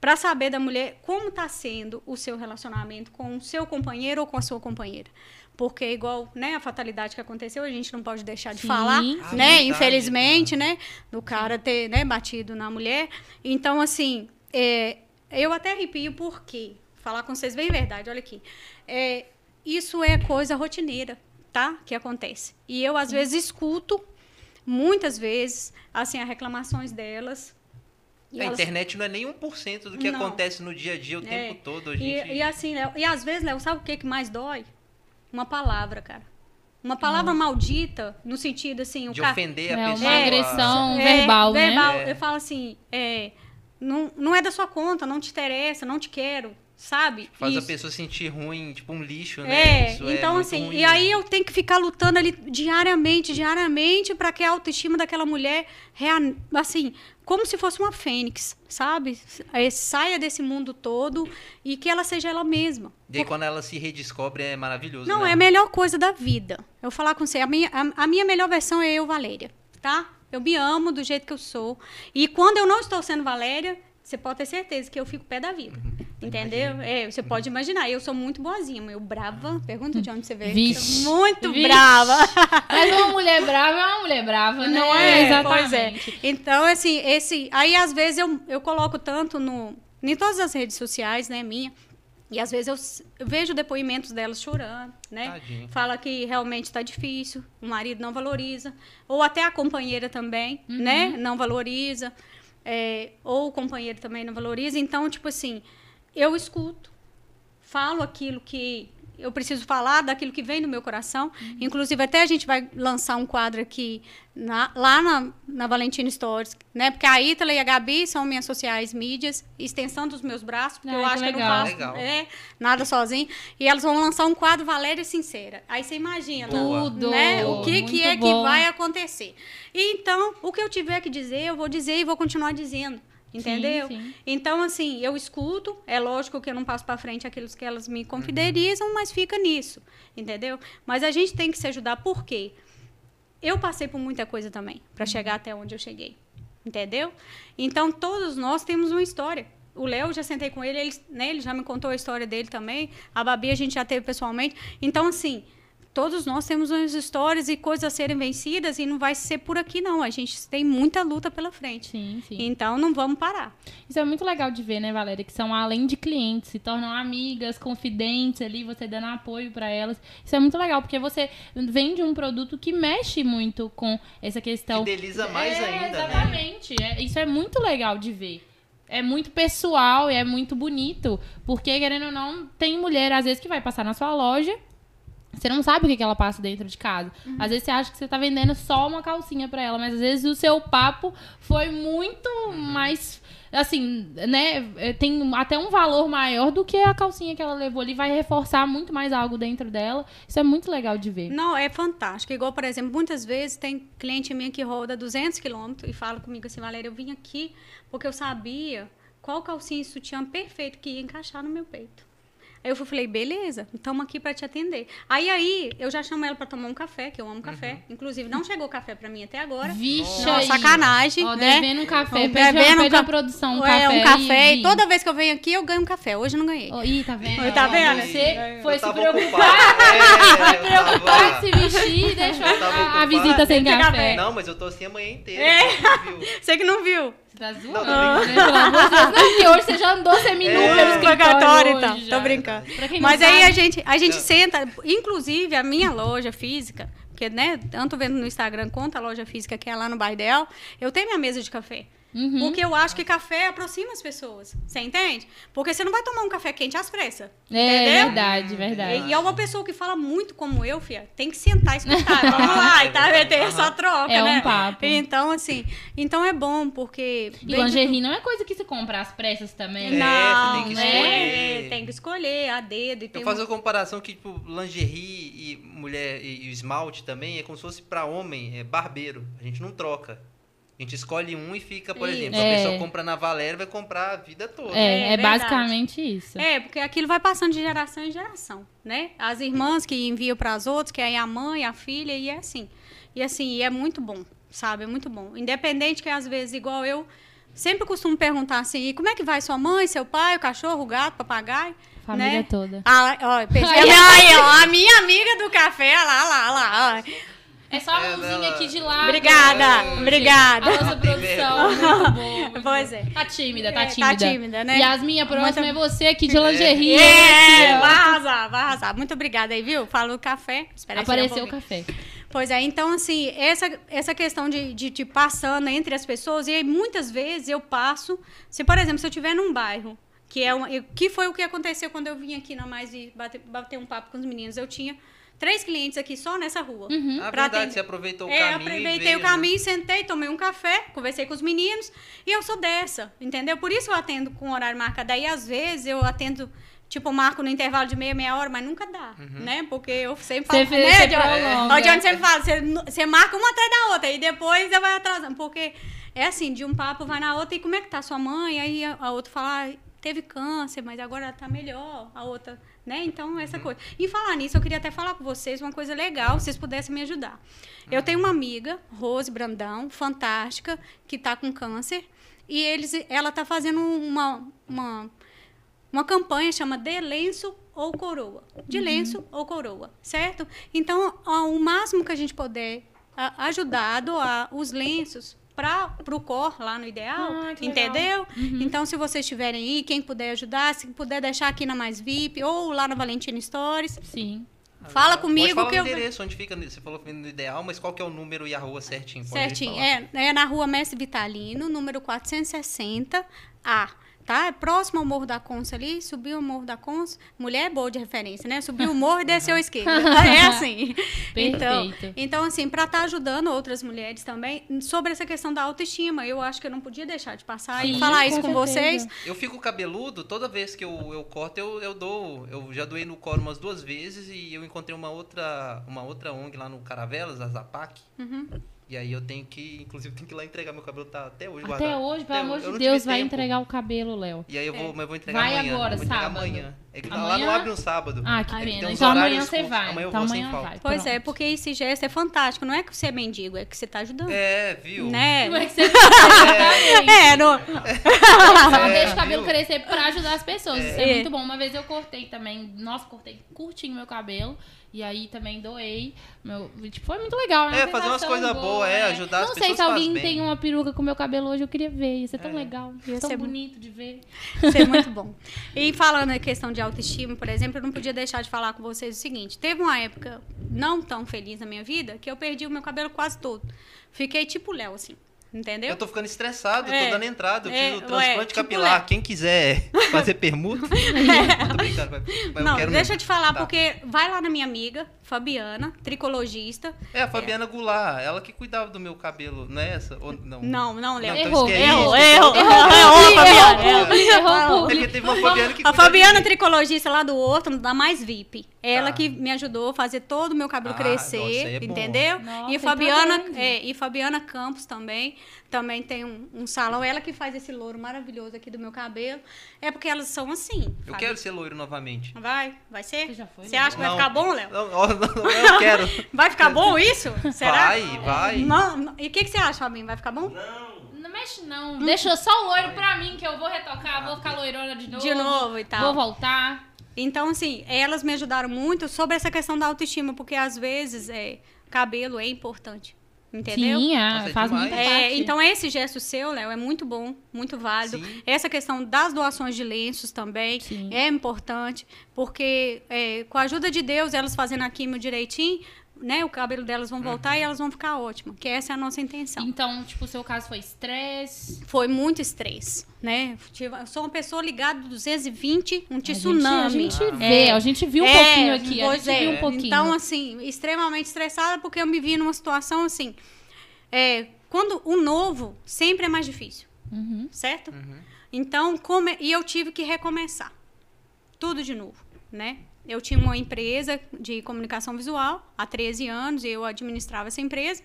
Pra saber da mulher como tá sendo o seu relacionamento com o seu companheiro ou com a sua companheira. Porque, igual né, a fatalidade que aconteceu, a gente não pode deixar de Sim. falar, Ah, né? verdade, Infelizmente, né? Do cara ter né, batido na mulher. Então, assim, é, eu até arrepio porque, falar com vocês bem verdade, olha aqui. É, isso é coisa rotineira, tá? Que acontece. E eu, às vezes, escuto, muitas vezes, assim, as reclamações delas. E A elas- internet não é nem 1% do que Não. acontece no dia a dia o É. tempo todo. A gente... E, e assim, Léo, e às vezes, Léo, sabe o que, que mais dói? Uma palavra, cara. Uma palavra maldita, no sentido assim, o de cara. ofender É, a uma pessoa. agressão. É, verbal, né? É. Eu falo assim, é, não, não é da sua conta, não te interessa, não te quero, sabe? Faz a Isso. pessoa sentir ruim, tipo um lixo, né? É, Isso então assim, ruim e aí eu tenho que ficar lutando ali diariamente, diariamente, para que a autoestima daquela mulher, rea- assim, como se fosse uma fênix, sabe? É, saia desse mundo todo e que ela seja ela mesma. E aí quando ela se redescobre é maravilhoso, Não, né? é a melhor coisa da vida. Eu falar com você, a minha, a, a minha melhor versão é eu, Valéria, tá? Eu me amo do jeito que eu sou. E quando eu não estou sendo Valéria, você pode ter certeza que eu fico pé da vida. Entendeu? Imagino. É, você pode imaginar. Eu sou muito boazinha, mas eu brava. Pergunta de onde você veio. Vixe. Sou Muito Vixe. brava. *laughs* Mas uma mulher brava é uma mulher brava, né? Não é? Pois Exatamente. é. Então, assim, esse. Aí, às vezes, eu, eu coloco tanto no. Em todas as redes sociais, né, minha. E às vezes eu, vejo depoimentos delas chorando, né? Tadinho. Fala que realmente está difícil, o marido não valoriza. Ou até a companheira também, né? Não valoriza. É, ou o companheiro também não valoriza. Então, tipo assim, eu escuto, falo aquilo que, eu preciso falar daquilo que vem do meu coração. Inclusive, até a gente vai lançar um quadro aqui na- lá na, na Valentina Stories, né? Porque a Ítala e a Gabi são minhas sociais mídias, extensão dos meus braços, porque Ah, eu que acho que eu não legal. faço Legal. é, nada sozinho. E elas vão lançar um quadro Valéria Sincera. Aí você imagina. Tudo. né? O que, que é que bom. vai acontecer. E então, o que eu tiver que dizer, eu vou dizer e vou continuar dizendo. Entendeu? sim. Então, assim, eu escuto, é lógico que eu não passo para frente aquilo que elas me confiderizam, mas fica nisso, entendeu? Mas a gente tem que se ajudar, por quê? Eu passei por muita coisa também para chegar até onde eu cheguei, entendeu? Então, todos nós temos uma história. O Léo, já sentei com ele, ele, né, ele já me contou a história dele também. A Babi a gente já teve pessoalmente. Então, assim, todos nós temos umas histórias e coisas a serem vencidas e não vai ser por aqui, não. A gente tem muita luta pela frente. Sim, sim. Então, não vamos parar. Isso é muito legal de ver, né, Valéria? Que são além de clientes, se tornam amigas, confidentes ali, você dando apoio pra elas. Isso é muito legal, porque você vende um produto que mexe muito com essa questão. Fideliza mais é, ainda, né? Exatamente. É, isso é muito legal de ver. É muito pessoal e é muito bonito. Porque, querendo ou não, tem mulher, às vezes, que vai passar na sua loja. Você não sabe o que, que ela passa dentro de casa. Uhum. Às vezes você acha que você tá vendendo só uma calcinha pra ela, mas às vezes o seu papo foi muito mais. Assim, né? é, Tem até um valor maior do que a calcinha que ela levou ali. Vai reforçar muito mais algo dentro dela. Isso é muito legal de ver. Não, é fantástico. Igual, por exemplo, muitas vezes tem cliente minha que roda 200 quilômetros e fala comigo assim, Valéria, eu vim aqui porque eu sabia qual calcinha e sutiã perfeito que ia encaixar no meu peito. Aí eu falei, beleza, estamos aqui para te atender. Aí, aí, eu já chamo ela para tomar um café, que eu amo café. Inclusive, não chegou café para mim até agora. Vixe, Não, aí. sacanagem, Ó, né? devendo um café. Bebendo um ca- produção um é, café. um café. aí, E toda vez que eu venho aqui, eu ganho um café. Hoje eu não ganhei. Ó, Ih, tá vendo? Oi, tá vendo? Você foi *laughs* Eu se preocupar. É, tava- em se vestir e deixou a, a visita sem café. Não, mas eu tô assim a manhã inteira. É. viu? *laughs* Você que não viu. Tá zoando, né? Pelo amor de Deus. Não, que hoje você já andou seminu É. pelo escritório Purgatório, hoje então. já. Tô brincando. Mas aí sabe- a gente, a gente Não. senta, inclusive a minha loja física, porque, né, tanto vendo no Instagram quanto a loja física que é lá no Baidel, eu tenho minha mesa de café. Uhum. Porque eu acho que café aproxima as pessoas. Você entende? Porque você não vai tomar um café quente às pressas. É entendeu? verdade, verdade. E, e é uma pessoa que fala muito como eu, filha. Tem que sentar e escutar. *laughs* Vamos lá, e tá? Tem essa troca, É um né? papo. Então, assim, então é bom, porque. E lingerie não é coisa que se compra às pressas também. É, né? Não, você tem que né? escolher. Tem que escolher a dedo. E tem Eu faço a comparação que, tipo, lingerie e mulher e, e esmalte também é como se fosse pra homem, é barbeiro. A gente não troca. A gente escolhe um e fica, por Isso. exemplo, É. a pessoa compra na Valéria vai comprar a vida toda. É, É é, basicamente isso. É, porque aquilo vai passando de geração em geração, né? As irmãs que enviam para as outras, que é a mãe, a filha, e é assim. E assim, e é muito bom, sabe? É muito bom. Independente que às vezes, igual eu, sempre costumo perguntar assim, e como é que vai sua mãe, seu pai, o cachorro, o gato, o papagaio? Família né? toda. Ah, ó, pensei, Aí, aí, ó, a minha amiga do café, olha lá, olha lá, olha lá. ó. É só a É, mãozinha ela- aqui de lado. Obrigada, Gente, obrigada. A nossa produção, *laughs* muito bom. muito Pois bom. é. Tá tímida, tá É, tímida. tá tímida, né? Yasmin, a próxima Muito- é você aqui de lingerie. É, ó. vai arrasar, vai arrasar. Muito obrigada aí, viu? Falou café. Espera aí, Apareceu eu o café. Pois é, então, assim, essa, essa questão de, de, de passando entre as pessoas, e aí muitas vezes eu passo, se, por exemplo, se eu estiver num bairro, que é um, que foi o que aconteceu quando eu vim aqui na Mais e bater, bater um papo com os meninos, eu tinha três clientes aqui só nessa rua. Uhum. A Pra verdade, atender. você aproveitou o É, caminho. aproveitei e veio, o né? caminho, sentei, tomei um café, conversei com os meninos e eu sou dessa, entendeu? Por isso eu atendo com horário marcado. Aí, às vezes, eu atendo, tipo, marco no intervalo de meia, meia hora, mas nunca dá, Uhum. né? Porque eu sempre Você falo, fez- né, você prolonga. Johnny sempre fala, você, você marca uma atrás da outra e depois você vai atrasando. Porque é assim, de um papo vai na outra e como é que tá sua mãe? Aí a, a outra fala, ah, teve câncer, mas agora tá melhor. A outra, né? Então, essa coisa. E falar nisso, eu queria até falar com vocês uma coisa legal, se vocês pudessem me ajudar. Eu tenho uma amiga, Rose Brandão, fantástica, que tá com câncer. E eles, ela tá fazendo uma, uma, uma campanha chama De Lenço ou Coroa. De lenço ou coroa, certo? Então, ó, o máximo que a gente puder ajudar a doar os lenços para o COR, lá no Ideal, Ah, entendeu? Então, se vocês estiverem aí, quem puder ajudar, se puder deixar aqui na Mais VIP ou lá na Valentina Stories, Sim. fala Pode comigo falar que o eu... endereço, onde fica, você falou que no ideal, mas qual que é o número e a rua certinho? Pode Certinho. É, é na rua Mestre Vitalino, número 460A. Tá? É próximo ao Morro da Conça ali, subiu o Morro da Conça. Mulher é boa de referência, né? Subiu o morro e desceu a esquerda. *laughs* É assim. Então, Perfeito. então assim, para estar ajudando outras mulheres também sobre essa questão da autoestima, eu acho que eu não podia deixar de passar e Sim, falar com isso com certeza. vocês. Eu fico cabeludo, toda vez que eu, eu corto, eu, eu dou. Eu já doei no coro umas duas vezes e eu encontrei uma outra, uma outra ONG lá no Caravelas, a Zapac. Uhum. E aí eu tenho que, inclusive, tenho que ir lá entregar. Meu cabelo tá até hoje Até guardado. hoje, pelo Até amor hoje. Eu de não Deus, vai tempo. entregar o cabelo, Léo. E aí eu vou, mas eu vou entregar Vai amanhã. agora, vou entregar sábado. amanhã. É que lá Amanhã? não abre no sábado. Ah, que É pena. uns Então amanhã você com- vai. Amanhã eu então vou amanhã sem falta. vai. Pois é, pronto. porque esse gesto é fantástico. Não é que você é mendigo, é que você tá ajudando. É, viu? Né? Como é que você Exatamente. *laughs* É, *laughs* no... *laughs* Só É, deixa o cabelo viu? crescer pra ajudar as pessoas. Isso é É. muito bom. Uma vez eu cortei também. Nossa, cortei curtinho meu cabelo. E aí também doei. Meu, tipo, foi muito legal. né? É, fazer umas coisas boa, boas, é, ajudar as Não sei pessoas se alguém bem. tem uma peruca com meu cabelo hoje, eu queria ver. Ia ser tão É. legal. Ia tão ser bonito de ver. Isso é muito bom. E falando em questão de autoestima, por exemplo, eu não podia deixar de falar com vocês o seguinte: teve uma época não tão feliz na minha vida que eu perdi o meu cabelo quase todo. Fiquei tipo Léo, assim. Entendeu? Eu tô ficando estressado, eu É. tô dando entrada. Eu É, fiz o ué, transplante tipo capilar. Léo. Quem quiser *laughs* fazer permuta. *laughs* eu não, quero deixa eu te falar, Tá. porque vai lá na minha amiga, Fabiana, tricologista. É, a Fabiana Goulart, ela que cuidava do meu cabelo, não é essa? Ou, não. Não, não, Léo. Então Errou, então- errou, Errou, errou, errou. errou, É A Fabiana, tricologista lá do Horto, da Mais VIP. Ela Tá. que me ajudou a fazer todo o meu cabelo Ah, nossa, crescer, aí é entendeu? Nossa, e e Fabiana, é, e Fabiana Campos também, também tem um, um salão. Ela que faz esse louro maravilhoso aqui do meu cabelo. É porque elas são assim. Eu quero ser loiro novamente. Vai? Vai ser? Você já foi, Você acha que vai Não. ficar bom, Léo? Não, não, não, eu quero. *laughs* Vai ficar bom isso? Será? Vai, vai. Não, não. E o que, que você acha, Fabinho? Vai ficar bom? Não mexe não. Deixa só o loiro pra mim, que eu vou retocar, vou ficar loirona de novo. De novo e tal. Vou voltar. Então, assim, elas me ajudaram muito sobre essa questão da autoestima, porque às vezes é, cabelo é importante. Entendeu? Sim, é, Nossa, é faz demais. muita É, então esse gesto seu, Léo, é muito bom, muito válido. Sim. Essa questão das doações de lenços também Sim. é importante, porque é, com a ajuda de Deus, elas fazendo a quimio direitinho, né, o cabelo delas vão voltar e elas vão ficar ótimas, que essa é a nossa intenção. Então, tipo, o seu caso foi estresse. Foi muito estresse, né? Tive- Eu sou uma pessoa ligada do 220, um A gente- tsunami. A gente, Ah. vê, É. a gente viu um É, pouquinho aqui. A pois gente é. viu um pouquinho. Então, assim, extremamente estressada porque eu me vi numa situação assim. é, quando o novo sempre é mais difícil, Uhum. certo? Uhum. Então, come... e eu tive que recomeçar. Tudo de novo, né? Eu tinha uma empresa de comunicação visual há 13 anos, eu administrava essa empresa.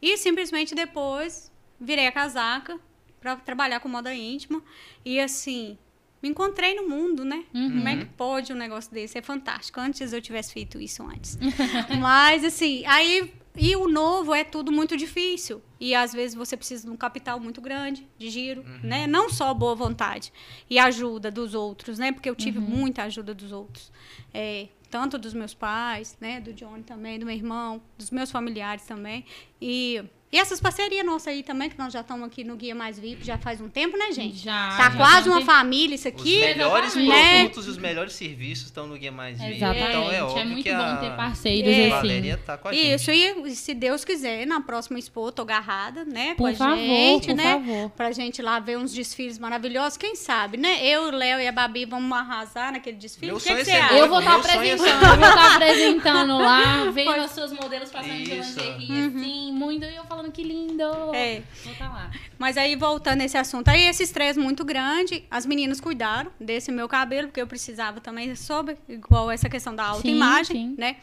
E simplesmente depois virei a casaca para trabalhar com moda íntima. E assim, me encontrei no mundo, né? Como é que pode um negócio desse? É fantástico. Antes eu tivesse feito isso antes. *laughs* Mas assim, aí e o novo é tudo muito difícil. E às vezes você precisa de um capital muito grande de giro, né? Não só boa vontade e ajuda dos outros, né? Porque eu tive muita ajuda dos outros. É, tanto dos meus pais, né? Do Johnny também, do meu irmão, dos meus familiares também. E, e essas parcerias nossas aí também, que nós já estamos aqui no Guia Mais VIP já faz um tempo, né, gente? Já, tá já quase um uma família isso Os aqui. melhores né? produtos e os melhores serviços estão no Guia Mais Vida. Exatamente. Então é É, óbvio muito que bom a, ter parceiros É. a assim. Valéria tá com a gente. Isso, e se Deus quiser, na próxima Expo, tô agarrada, né? Por com a favor, gente, por né? favor. Pra gente lá ver uns desfiles maravilhosos. Quem sabe, né? Eu, o Léo e a Babi vamos arrasar naquele desfile. Meu O que, sonho que é. Eu vou estar sonho é apresentando, eu vou estar apresentando lá, vendo as suas modelos passando de Isso. lingerie, assim, muito, e eu falando que lindo. É. Vou estar lá. Mas aí, voltando nesse assunto, aí esse estresse muito grande, as meninas cuidaram desse meu cabelo, porque eu precisava também, sobre, igual essa questão da autoimagem, sim. né?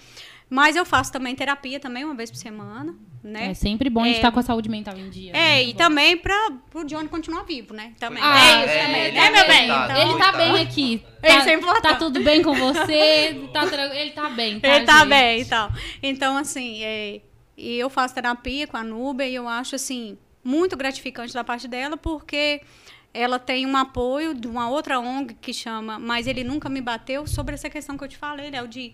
Mas eu faço também terapia também, uma vez por semana, né? É sempre bom a gente É. estar com a saúde mental em dia. É, né? e bom. também para o Johnny continuar vivo, né? Também. Ah, é isso é, também, é, né, meu bem? coitado. Então, Ele tá bem aqui. Isso Tá, é importante. tá tudo bem com você? Tá ele tá bem, tá, Ele tá gente? bem e tal. Então, assim, é, e eu faço terapia com a Nubia e eu acho, assim, muito gratificante da parte dela, porque ela tem um apoio de uma outra ONG que chama Mas Ele Nunca Me Bateu, sobre essa questão que eu te falei, Léo, de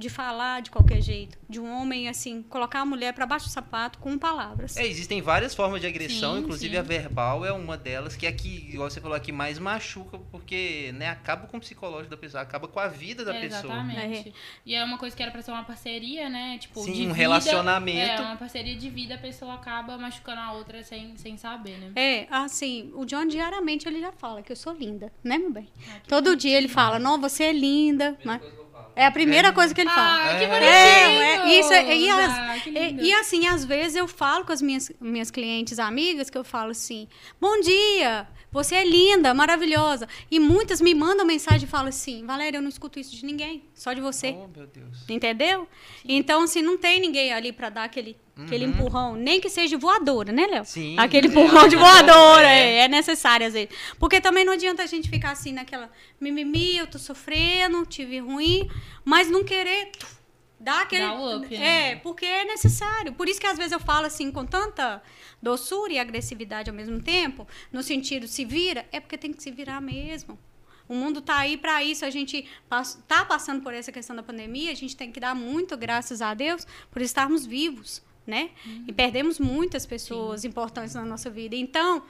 de falar de qualquer jeito, de um homem assim colocar a mulher para baixo do sapato com palavras. É, existem várias formas de agressão, Sim, inclusive sim. a verbal é uma delas, que aqui, igual você falou aqui, mais machuca, porque né, acaba com o psicológico da pessoa, acaba com a vida da É, pessoa. Exatamente. E é uma coisa que era pra ser uma parceria, né? Tipo, Sim, de um vida, relacionamento. É, uma parceria de vida, a pessoa acaba machucando a outra sem, sem saber, né? É, assim, o John diariamente ele já fala que eu sou linda, né, meu bem? Ah, Todo dia ele fala, não, você é linda. Mas... É a primeira coisa que ele fala. Ah, que É, bonitinho! É, é, isso é- e, as- Ah, que e- e assim, às vezes eu falo com as minhas, minhas clientes amigas que eu falo assim: Bom dia, você é linda, maravilhosa. E muitas me mandam mensagem e falam assim: Valéria, eu não escuto isso de ninguém, só de você. Oh, meu Deus. Entendeu? Então, assim, não tem ninguém ali pra dar aquele, aquele Uhum. empurrão, nem que seja voadora, né, Léo? Sim, Aquele é. empurrão de voadora, *laughs* É. é, é necessário às vezes. Porque também não adianta a gente ficar assim naquela mimimi, eu tô sofrendo, tive ruim, mas não querer dar aquele. Dar o up, né? É, porque é necessário. Por isso que às vezes eu falo assim com tanta doçura e agressividade ao mesmo tempo, no sentido se vira, é porque tem que se virar mesmo. O mundo tá aí para isso. A gente pass- tá passando por essa questão da pandemia. A gente tem que dar muito graças a Deus por estarmos vivos, né? E perdemos muitas pessoas importantes na nossa vida. Então,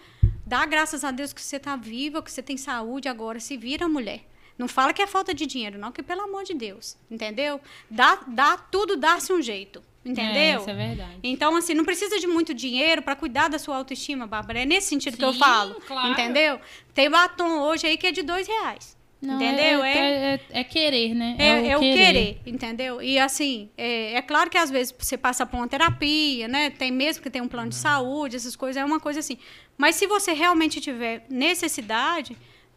dá graças a Deus que você tá viva, que você tem saúde agora. Se vira mulher. Não fala que é falta de dinheiro, não, que pelo amor de Deus, entendeu? Dá, dá tudo, dá-se um jeito, É, entendeu? isso é verdade. Então, assim, não precisa de muito dinheiro para cuidar da sua autoestima, Bárbara. É nesse sentido que eu Sim, falo. claro. Entendeu? Tem batom hoje aí que é de dois reais. Não, entendeu? É, é, é- é querer, né? É, é o querer. entendeu? E assim, é, é claro que às vezes você passa por uma terapia, né? Tem mesmo que tem um plano de saúde, essas coisas, é uma coisa assim. Mas se você realmente tiver necessidade,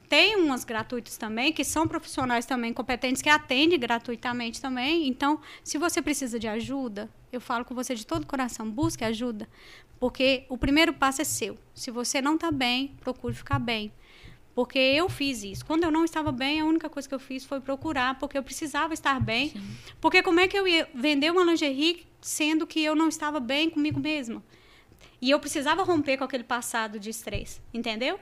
tem umas gratuitas também, que são profissionais também competentes, que atendem gratuitamente também. Então, se você precisa de ajuda, eu falo com você de todo o coração, busque ajuda. Porque o primeiro passo é seu. Se você não está bem, procure ficar bem. Porque eu fiz isso. Quando eu não estava bem, a única coisa que eu fiz foi procurar, porque eu precisava estar bem. Porque como é que eu ia vender uma lingerie sendo que eu não estava bem comigo mesma? E eu precisava romper com aquele passado de estresse, entendeu?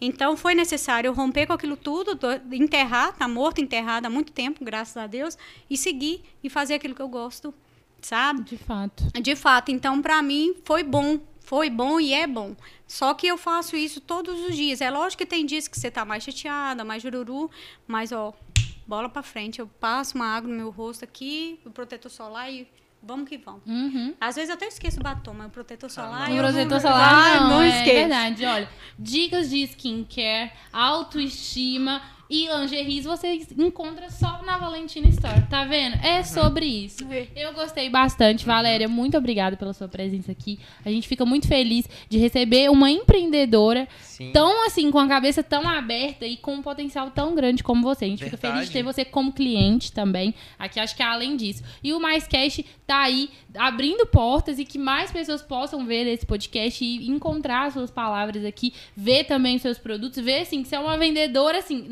Então foi necessário romper com aquilo tudo, do- enterrar, tá morto, enterrado há muito tempo, graças a Deus, e seguir e fazer aquilo que eu gosto, sabe? De fato. De fato, então para mim foi bom, foi bom e é bom. Só que eu faço isso todos os dias. É lógico que tem dias que você tá mais chateada, mais jururu, mas ó, bola para frente, eu passo uma água no meu rosto aqui, o protetor solar e vamos que vamos. Uhum. Às vezes eu até esqueço o batom, mas o protetor solar O eu protetor não, solar Ah, não, não é esqueço. verdade. Olha, dicas de skincare, autoestima e lingeries você encontra só na Valentina Store, tá vendo? É sobre isso. Eu gostei bastante, Valéria. Muito obrigada pela sua presença aqui. A gente fica muito feliz de receber uma empreendedora Sim. tão assim, com a cabeça tão aberta e com um potencial tão grande como você. A gente fica Verdade. feliz de ter você como cliente também. Aqui acho que é além disso. E o Mais Cash tá aí abrindo portas e que mais pessoas possam ver esse podcast e encontrar as suas palavras aqui, ver também os seus produtos, ver assim que você é uma vendedora assim,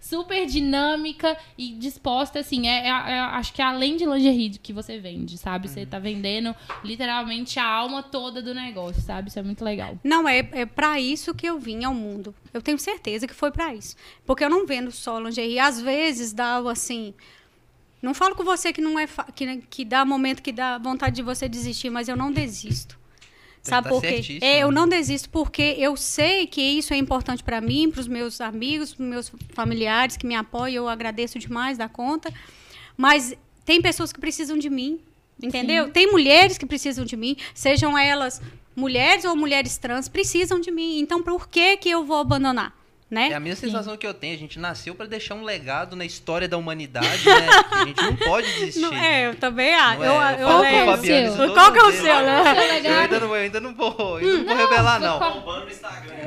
super dinâmica e disposta assim, é, é- é- acho que é além de lingerie que você vende, sabe? Você tá vendendo literalmente a alma toda do negócio, sabe? Isso é muito legal. Não, é, é para isso que eu vim ao mundo. Eu tenho certeza que foi para isso. Porque eu não vendo só lingerie. Às vezes dá assim. Não falo com você que não é que, que dá momento que dá vontade de você desistir, mas eu não desisto. Sabe tá por quê? É, eu não desisto porque eu sei que isso é importante para mim, para os meus amigos, para meus familiares que me apoiam. Eu agradeço demais da conta. Mas tem pessoas que precisam de mim, entendeu? Tem mulheres que precisam de mim, sejam elas mulheres ou mulheres trans, precisam de mim. Então, por que que eu vou abandonar? Né? É a mesma sensação que eu tenho. A gente nasceu pra deixar um legado na história da humanidade, né? *laughs* a gente não pode desistir. Não, é, eu também acho. Não Eu, é? eu, Eu é o seu? todas Qual que é o seu, né? Qual que é o seu Eu legado? ainda não, eu ainda não vou, eu não vou revelar, não. qual-.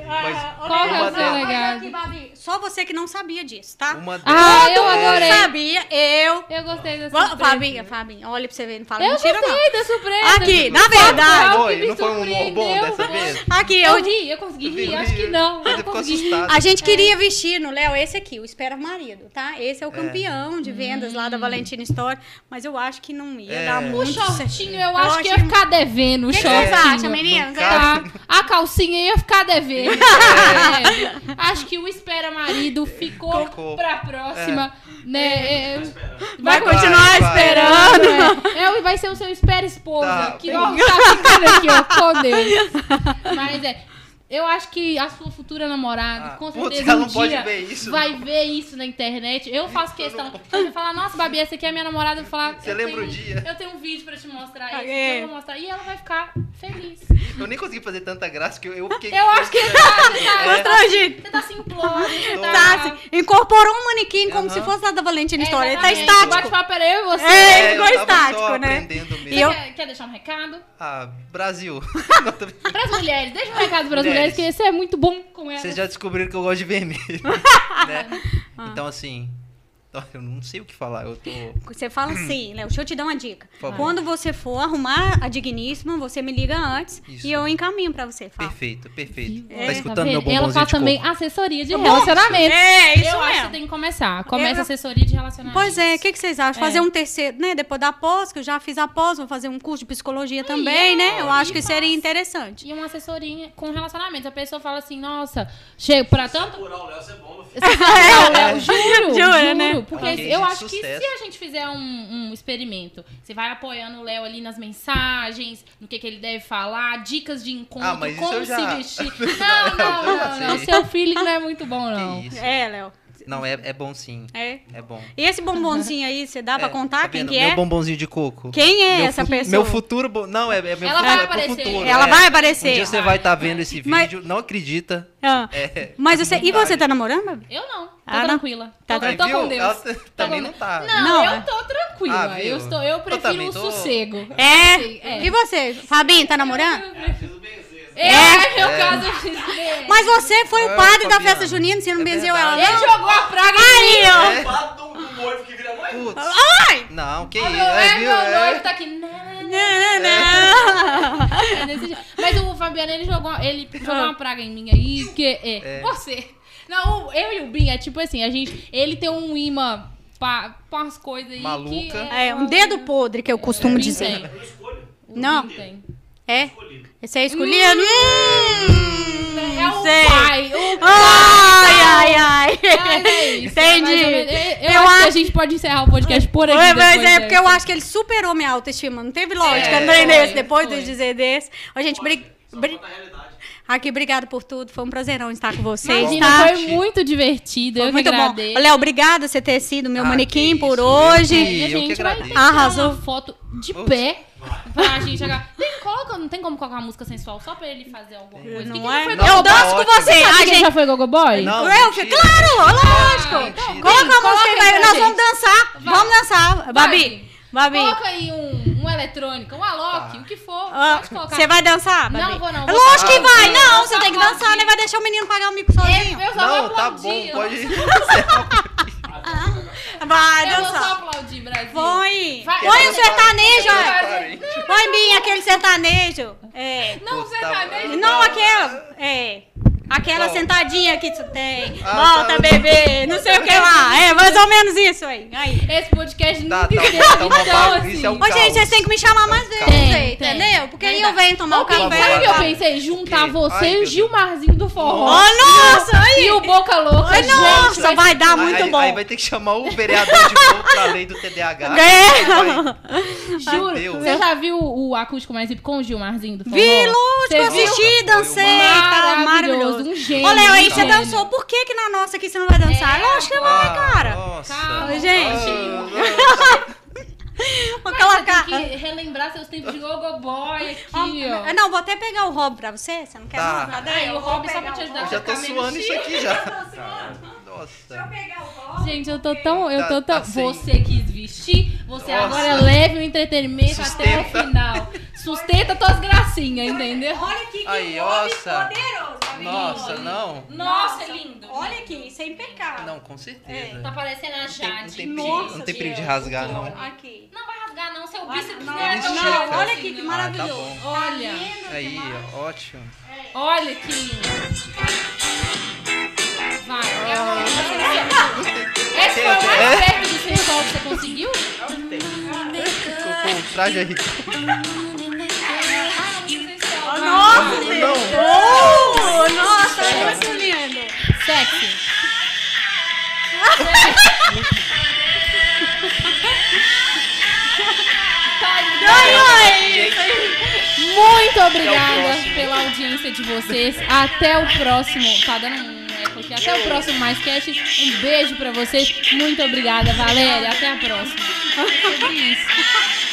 Mas Qual é o seu legado? Só você que não sabia disso, tá? Uma delas- Ah, eu Todo adorei. sabia, eu. Eu gostei dessa Vamos, surpresa. Fabinha, Fabinha, olha pra você ver, não fala Eu mentira, gostei não. da surpresa. Aqui, na verdade- Foi, não foi um humor bom dessa vez? Aqui, Eu eu, ri, eu consegui rir, acho que não. Você Eu ficou consegui. Gente queria vestir no Léo esse aqui, o Espera Marido, tá? Esse é o campeão de vendas lá da Hum. Valentina Store, mas eu acho que não ia É. dar O O muito certo. shortinho, eu acho que ia ficar devendo o O que, shortinho. vocês acham, meninas? Não cabe. Tá? A calcinha ia ficar devendo. *laughs* É, acho que o espera marido ficou, Ficou. pra próxima, né? É, Vai Vai, continuar vai. esperando. *laughs* é, é, vai ser o seu espera esposa. Tá. Que ó, tá ficando aqui, ó, com Deus. *laughs* Mas é. Eu acho que a sua futura namorada, Ah, com putz, certeza, ela um não pode dia ver isso. vai ver isso na internet. Eu faço questão. Ela vai falar, nossa, Babi, essa aqui é minha namorada. Eu vou falar, Você eu lembra tenho, o dia? Eu tenho um vídeo pra te mostrar. Ah, Esse é. aqui eu vou mostrar. E ela vai ficar feliz. Eu nem consegui fazer tanta graça que eu, eu fiquei. Eu acho que tá, você tá, É. Constrangido. você tá simplório. Você Tô. tá, Tá, assim, incorporou um manequim como Aham. se fosse lá da Valentina História. Ele tá Exatamente. O estático. bate-papo era eu e você. É, ficou eu tava estático, né? aprendendo mesmo. E eu- quer, quer deixar um recado? Ah, Brasil. *laughs* Brincando. Pras mulheres, deixa um recado pras mulheres, Mulheres. que esse é muito bom com elas. Vocês já descobriram que eu gosto de vermelho. *laughs* né? Ah. Então, assim. Eu não sei o que falar. Eu tô. Você fala assim, *coughs* Léo, deixa eu te dar uma dica. Quando você for arrumar a digníssima, você me liga antes Isso. e eu encaminho pra você. Fala. Perfeito, perfeito. É. Tá escutando meu vendo? Ela bombonzinho faz também assessoria de Bom, relacionamento. É, isso eu acho que mesmo. você tem que começar. Começa Eu- assessoria de relacionamento. Pois é, o que, que vocês acham? É. Fazer um terceiro, né? Depois da pós, que eu já fiz a pós, vou fazer um curso de psicologia também, é, né? Eu acho e que faz. seria interessante. E uma assessoria com relacionamento. A pessoa fala assim, nossa, chego pra tanto. Furar o Léo, você é bom, meu filho. Não, Léo, *laughs* juro, Jura, juro, né? Porque É eu acho que se a gente fizer um, um experimento, você vai apoiando o Léo ali nas mensagens, no que, que ele deve falar, dicas de encontro, Ah, mas isso como eu já- se vestir. *laughs* Não, não, não, não. sei. Seu feeling não é muito bom, não. É, Léo. Não, é, é bom sim. É. É bom. E esse bombonzinho aí, você dá pra É, contar tá quem que Meu é? bombonzinho de coco. Quem é Meu essa fu- pessoa? Meu futuro. bo- Não, é, é meu Ela futuro, vai é aparecer. futuro. Ela é. vai Um aparecer. dia você vai estar vendo esse Mas- vídeo, não acredita. Ah, É. Mas você. E você tá namorando? Eu não. Tô Ah, tranquila. Tá tô, Aí, tô com Deus. Ela também com não tá. Não, Não, eu tô tranquila. Ah, eu, estou, eu prefiro também o tô. sossego. É. É. E você, Fabinho, tá namorando? Preciso benzer. É, É. meu caso, eu fiz bem. Mas você foi o É, padre da festa junina, você não É benzeu ela, Ele não? jogou a praga em Aí, mim. ó. É. Fala do, noivo que vira. Putz. Ai! Não, que isso. meu, É, é, meu É. noivo tá aqui. É. Mas o Fabiano, ele jogou, ele jogou uma praga em mim aí, que é, É. você. Não, o- eu e o Bin, é tipo assim, a gente, ele tem um imã pra, pra umas coisas aí Maluca. que... É, um dedo podre que eu costumo O dizer. O Não. Tem. É? Esse é escolhido? Hum, É o sei. pai, o pai. Ai, ai, ai. Mas é isso, é Entendi. menos. Eu, Eu acho que a acho- gente pode encerrar o podcast por aqui Mas depois é dessa. porque eu acho que ele superou minha autoestima. Não teve lógica, É, não tem foi, desse, depois foi. de dizer desse. Ó, gente, bri... Só aqui, obrigado por tudo. Foi um prazerão estar com vocês, Imagina, tá? foi muito divertido, Foi eu muito que bom. agradeço. Ô, Léo, obrigada por você ter sido meu Ah, manequim que por isso, hoje. E a gente vai Arrasou. uma foto de Putz. pé pra gente chegar. Tem, coloca, não tem como colocar uma música sensual só pra ele fazer alguma coisa. Não Que que é? Não, eu danço com você. A gente... já foi Gogo Boy? Não, Eu, que- mentira. claro, lógico. Ah, mentira. Coloca a música Coloca aí, aí vai. Nós gente. vamos dançar. Vai. Vamos dançar. Vai. Babi, Babi. Coloca aí um, um eletrônico, um Alok, Tá. o que for. Ah, pode colocar. Você vai dançar, Babi? Não vou não, vou Lógico que vai. Ah, Não, eu você tem que vou dançar, né? Vai deixar o menino pagar o mico sozinho. Eu, eu só vou Não, tá aplaudir. bom, pode. *laughs* Vai Eu vou só aplaudir, Brasil. Põe. Põe o sertanejo. Põe bem aquele sertanejo. É. Não, tá tá bom. mesmo. Não aquela. É. Aquela Qual? sentadinha que tu tem. Ah, Volta, tá. bebê. Não sei o que lá. É, mais ou menos isso aí. Aí. Esse podcast Tá, nunca tá, tá uma então, bagunça, assim. é um Ô, gente, caos. vocês têm que me chamar mais É um vezes, aí, entendeu? Porque aí eu venho tomar Ô, um café. Sabe o que eu pensei? Juntar O quê? você Ai, e o Gilmarzinho do forró. Ô, nossa, aí. E o Boca Louca, Ai, gente. nossa, vai dar muito aí, bom. Aí vai ter que chamar o vereador de pra lei do TDAH. É. *laughs* Juro. Você já viu o acústico mais hip com o Gilmarzinho do forró? Vi, viu? assisti, dancei, tá Maravilhoso, maravilhoso. um gênio, Ô, Léo, aí você dançou, por que que na nossa aqui você não vai dançar? É. Lógico que vai, Ah, cara. Nossa. Calma, gente. Ah, *laughs* Vou Mas colocar... Tem que relembrar seus tempos de gogo boy aqui, ó. Ah, Não, vou até pegar o Rob pra você, você não quer Tá. Cadê? Aí, Eu o vou Rob só pra te o ajudar. Eu já tô suando isso aqui já. Deixa eu Nossa. pegar o Rob. Gente, eu tô tão. Eu Tá- tô tão. tá sem- Você quis vestir, você Nossa. agora leve o entretenimento até o Sustenta. final. Sustenta tuas gracinhas, entendeu? Olha aqui que Aí, Rob nossa. poderoso, Nossa, não. Nossa, é lindo. Olha aqui, isso é impecável. Não, com certeza. Tá parecendo a Não tem, não Jade. tem Nossa, não tem perigo de rasgar, não. Aqui. Não vai rasgar, não. Seu bíceps não, não é tão não, olha assim, aqui que não. maravilhoso. Ah, tá bom. Olha, Aí, ó, ótimo. olha que lindo. Vai. Ah. Esse foi o mais perto do sensual que você conseguiu? Ficou com o traje aí. *laughs* Nossa, Deus. Oh, nossa, olha isso lindo. Sexy. Ai, ai. Muito obrigada pela audiência de vocês. Até o próximo. Tá dando um eco aqui. Até o próximo Mais Cast. Um beijo pra vocês. Muito obrigada, Valéria. Até a próxima. É isso.